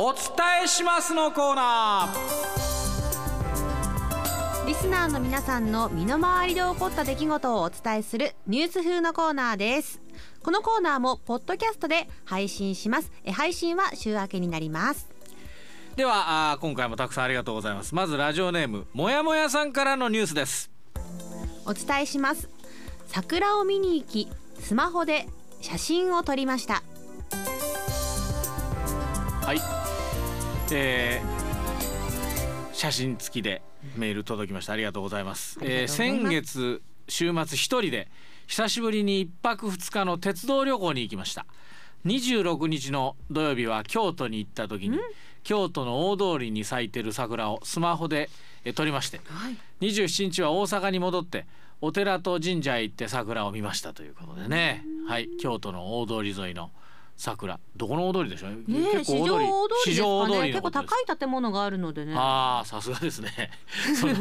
お伝えしますのコーナー。リスナーの皆さんの身の回りで起こった出来事をお伝えするニュース風のコーナーです。このコーナーもポッドキャストで配信します。え配信は週明けになります。ではあ今回もたくさんありがとうございます。まずラジオネームもやもやさんからのニュースです。お伝えします。桜を見に行きスマホで写真を撮りました。はいえー、写真付きでメール届きました。ありがとうございます、えー、先月週末一人で久しぶりに一泊二日の鉄道旅行に行きました。26日の土曜日は京都に行った時に京都の大通りに咲いてる桜をスマホで撮りまして、はい、27日は大阪に戻ってお寺と神社へ行って桜を見ましたということでね、はい、京都の大通り沿いの桜。どこの大通りでしょう、ね、結構市場大通り、ね、結構高い建物があるのでね。ああさすがですね。その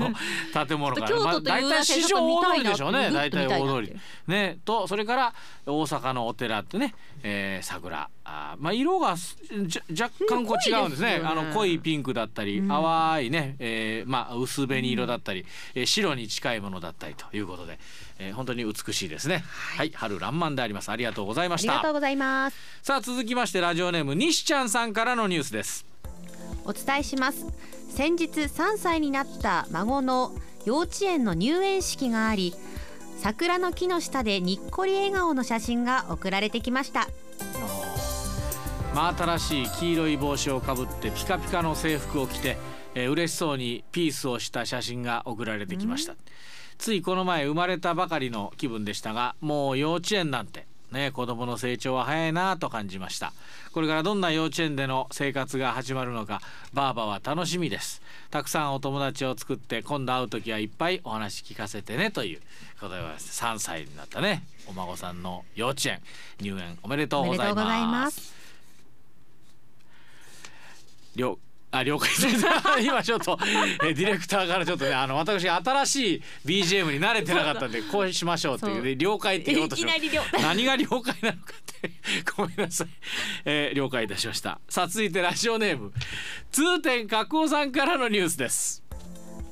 建物が、まあ、大体市場大通りでしょうね。大体大通り。ね。とそれから大阪のお寺ってね、えー、桜。あまあ色がじゃ若干こう違うんですね、ね、あの濃いピンクだったり、うん、淡いね、えー、まあ薄紅色だったり、うん、えー、白に近いものだったりということで、えー、本当に美しいですね、はい、はい、春爛漫であります。ありがとうございました。ありがとうございます。さあ続きましてラジオネーム西ちゃんさんからのニュースです。お伝えします。先日3歳になった孫の幼稚園の入園式があり桜の木の下でにっこり笑顔の写真が送られてきました。真新しい黄色い帽子をかぶってピカピカの制服を着て、えー、嬉しそうにピースをした写真が送られてきました、ついこの前生まれたばかりの気分でしたがもう幼稚園なんてね子供の成長は早いなと感じました。これからどんな幼稚園での生活が始まるのかばあばは楽しみです。たくさんお友達を作って今度会う時はいっぱいお話聞かせてねということで3歳になったねお孫さんの幼稚園。入園おめでとうございます。了あ了解です。今ちょっとえディレクターからちょっとねあの私新しい BGM に慣れてなかったんでこうしましょうっていうで了解って言おうとし何が了解なのかってごめんなさい、えー、了解いたしました。さあ続いてラジオネーム。通天角尾さんからのニュースです。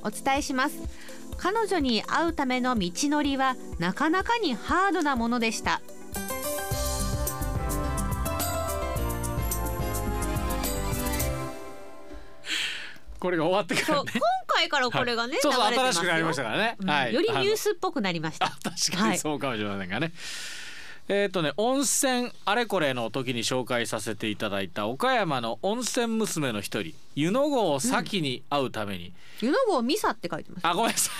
お伝えします。彼女に会うための道のりはなかなかにハードなものでしたこれが終わってから、ね、今回からこれがね、はい、そうそう新しくなりましたからね、うん、はい、よりニュースっぽくなりました。確かにそうかもしれませんがね、はい、えっ、ー、とね温泉あれこれの時に紹介させていただいた岡山の温泉娘の一人湯の郷を先に会うために、うん、湯の郷ミサって書いてます。あごめんなさ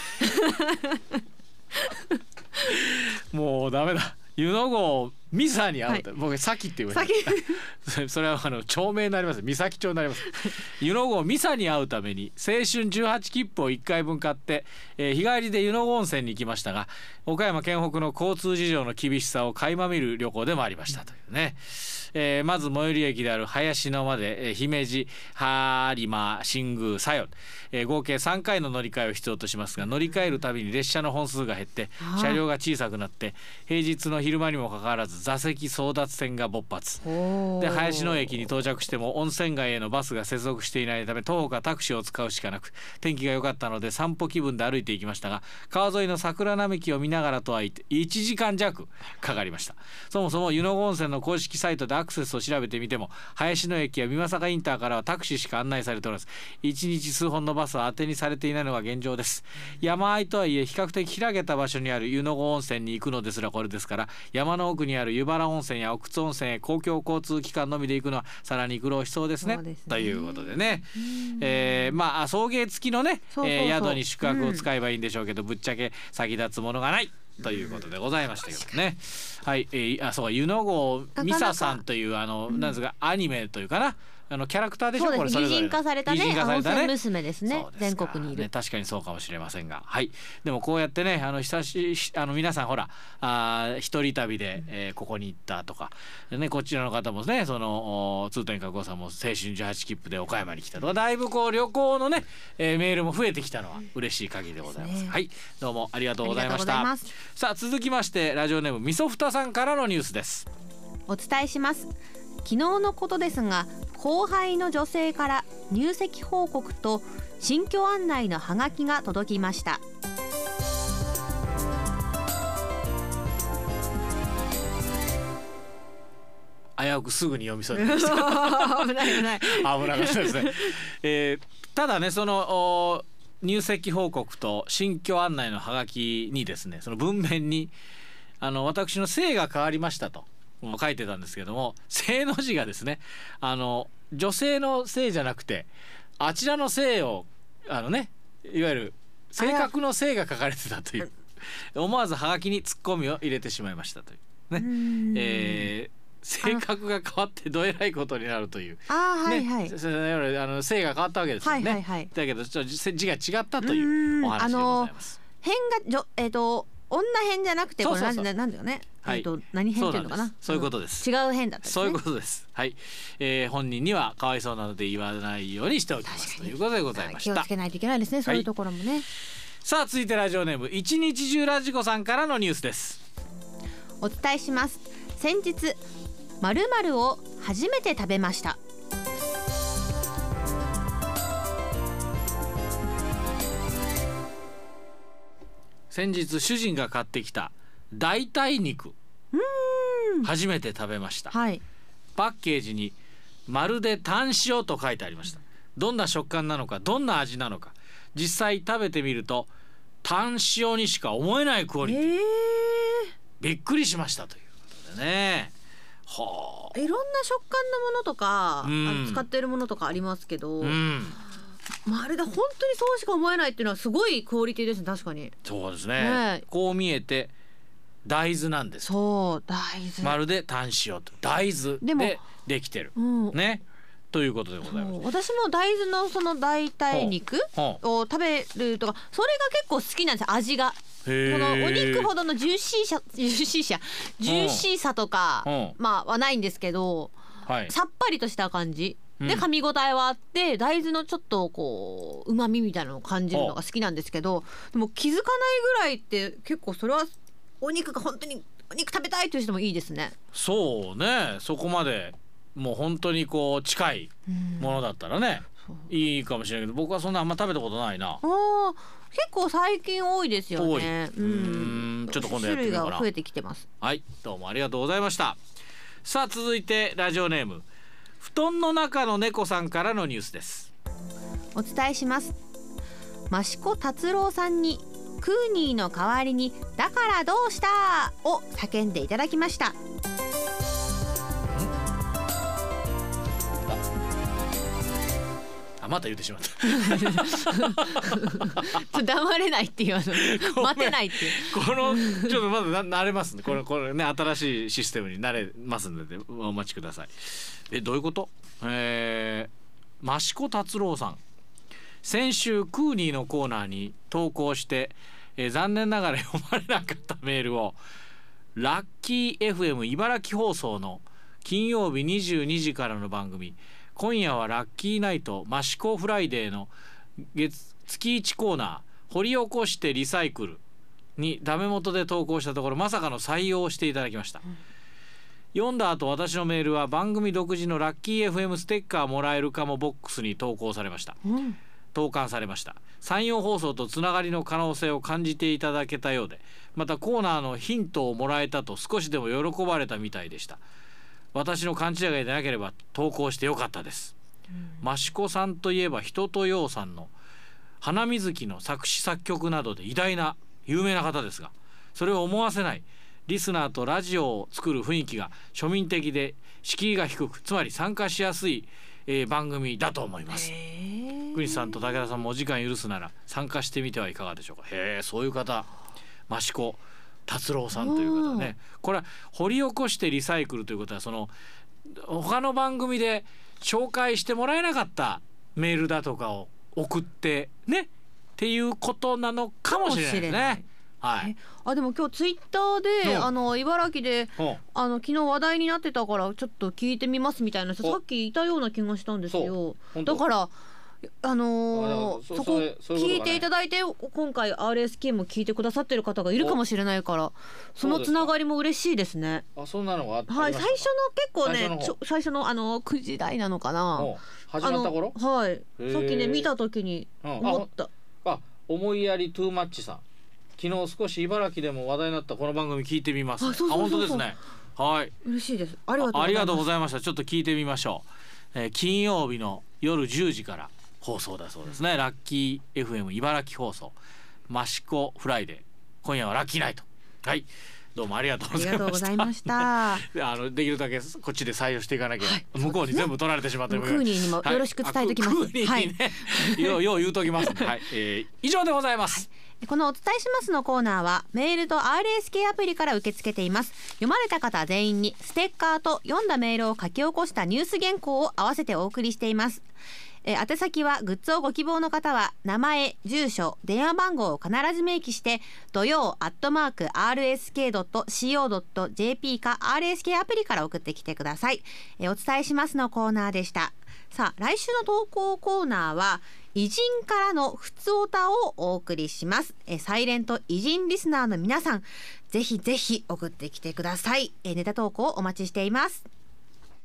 い。もうダメだ。湯の郷ミサに会うと、はい、僕サキって言われて それはあの町名になります。三崎町になります。湯の郷ミサに会うために青春18切符を1回分買って、えー、日帰りで湯の郷温泉に行きましたが岡山県北の交通事情の厳しさを垣間見る旅行でもありましたというね。えー、まず最寄り駅である林野まで、えー、姫路播磨新宮佐用、えー、合計3回の乗り換えを必要としますが乗り換えるたびに列車の本数が減って車両が小さくなって平日の昼間にもかかわらず座席争奪戦が勃発。で林野駅に到着しても温泉街へのバスが接続していないため徒歩かタクシーを使うしかなく天気が良かったので散歩気分で歩いていきましたが川沿いの桜並木を見ながらとはいって1時間弱かかりました。そもそも湯の郷温泉の公式サイトでアクセスを調べてみても林野駅や美作インターからはタクシーしか案内されておらず1日数本のバスは当てにされていないのが現状です。山あいとはいえ比較的開けた場所にある湯の郷温泉に行くのですらこれですから山の奥にある湯原温泉や奥津温泉へ公共交通機関のみで行くのはさらに苦労しそうですね、ね、ということでね、えー、まあ送迎付きのねえ宿に宿泊を使えばいいんでしょうけど、うん、ぶっちゃけ先立つものがないということでございましたけどね。はい、えー、あそう湯の郷美沙さんというあの、なんですかアニメというかな。あのキャラクターでしょ？これそれ人化されたね。擬人化されたね。娘ですね。全国にいる、ね、確かにそうかもしれませんが。はい。でもこうやってねあの久しあの皆さんほらあ一人旅で、えー、ここに行ったとか。ねこちらの方もねその通天閣さんも青春18切符で岡山に来たとか。だいぶこう旅行のね、えー、メールも増えてきたのは嬉しい限りでございます、ね、はい。どうもありがとうございました。さあ続きましてラジオネームみそふたさんからのニュースです。お伝えします。昨日のことですが後輩の女性から入籍報告と新居案内のハガキが届きました。危うくすぐに読みそうになりました。危ない危ない。危なかったですね、えーただねそのお入籍報告と新居案内のハガキにですねその文面にあの私の姓が変わりましたと書いてたんですけども姓の字がですねあの女性の姓じゃなくてあちらの姓をあのねいわゆる性格の姓が書かれてたという思わずハガキにツッコミを入れてしまいましたという。ね、えー性格が変わってどえらいことになるという。あーはいはい、ね、それあの性が変わったわけですよね。はいはいはい。だけどちょっと字が違ったというお話でございます。変がじょえっ、と女編じゃなくてこれなんなんだよね、はい。えっ、と何編っていうのかな？そういうことです。違う編だったね。そういうことです。はい、えー、本人にはかわいそうなので言わないようにしておきます。ということでございました。気をつ。けないといけないですねそういうところもね、さあ続いてラジオネーム。一日中ラジコさんからのニュースです。お伝えします。先日まるまるを初めて食べました先日主人が買ってきた代替肉初めて食べました。はい。パッケージにまるでタン塩と書いてありました。どんな食感なのかどんな味なのか実際食べてみるとタン塩にしか思えないクオリティ、えびっくりしましたということでね。はあいろんな食感のものとか、うん。使ってるものとかありますけど、うんまるで本当にそうしか思えないっていうのはすごいクオリティですね確かに。そうですね。ねこう見えて大豆なんです。そう大豆、まるでタン塩と。大豆でもでできてる。うん。ね。ということでございます。私も大豆のその代替肉はを食べるとかそれが結構好きなんですよ味が。へこのお肉ほどどのジューシーさジューシーさジューシーさとかうん。まあはないんですけどはい。さっぱりとした感じでうん噛み応えはあって大豆のちょっとこう旨味みたいなのを感じるのが好きなんですけどでも気づかないぐらいって結構それはお肉が本当にお肉食べたいという人もいいですね。そうねそこまでもう本当にこう近いものだったらね、いいかもしれないけど僕はそんなあんま食べたことないな。あー結構最近多いですよね。うーんちょっと今度やってみようかな種類が増えてきてます。はいどうもありがとうございました。さあ続いてラジオネーム布団の中の猫さんからのニュースです。お伝えします。益子達郎さんにクーニーの代わりにだからどうした？を叫んでいただきました。あまた言ってしまった。黙れないっていうあの待てないってこのちょっとまだな慣れますね。これこれね新しいシステムに慣れますのでお待ちください。えどういうこと？えー、益子達郎さん。先週クーニーのコーナーに投稿して、えー残念ながら読まれなかったメールをラッキー FM 茨城放送の金曜日22時からの番組「今夜はラッキーナイト益子フライデー」の月月1コーナー「掘り起こしてリサイクル」にダメ元で投稿したところまさかの採用をしていただきました、読んだ後私のメールは番組独自のラッキー FM ステッカーもらえるかもボックスに投稿されました。うん。投函されました。山陽放送とつながりの可能性を感じていただけたようでまたコーナーのヒントをもらえたと少しでも喜ばれたみたいでした私の勘違いでなければ投稿してよかったです。益子さんといえば人とようさんの花水木の作詞作曲などで偉大な有名な方ですがそれを思わせない。リスナーとラジオを作る雰囲気が庶民的で敷居が低くつまり参加しやすい、えー番組だと思います。クリスさんと武田さんもお時間許すなら参加してみてはいかがでしょうか。へえそういう方。益子達郎さんという方ね。これは掘り起こしてリサイクルということはその他の番組で紹介してもらえなかったメールだとかを送ってねっていうことなのかもしれないですね。はい。あでも今日ツイッターで、う？んあの茨城でほあの昨日話題になってたからちょっと聞いてみますみたいなさっきいたような気がしたんですよだからあのー、そそこ聞いていただいて今回 RSK も聞いてくださってる方がいるかもしれないからそのつながりも嬉しいですね。あそんなのがあはい最初の結構ね最初のあの9時台なのかな。の始まった頃？はい。ー。さっきね見た時にうん。思った。あ思いやりトゥーマッチさん。昨日少し茨城でも話題になったこの番組聞いてみます、あそうそうそうそう。本当ですね。はい。嬉しいです。ありがとうごいざいました。ちょっと聞いてみましょう、えー金曜日の夜10時から放送だそうですね。ラッキー FM 茨城放送。マシコフライデー。今夜はラッキーナイト。はい。どうもありがとうございました。あ のできるだけこっちで採用していかなきゃ、はい。向こうに全部取られてしまってクーニーにもよろしく伝えときます。はい。ようよう言うときます、はい、えー、以上でございます、このお伝えしますのコーナーはメールと RSK アプリから受け付けています。読まれた方全員にステッカーと読んだメールを書き起こしたニュース原稿を合わせてお送りしていますえー宛先はグッズをご希望の方は名前住所電話番号を必ず明記して土曜アットマーク RSK.CO.JP か RSK アプリから送ってきてください、えーお伝えしますのコーナーでした。さあ来週の投稿コーナーは偉人からのふつおたをお送りします。えサイレント偉人リスナーの皆さんぜひぜひ送ってきてください。えネタ投稿お待ちしています。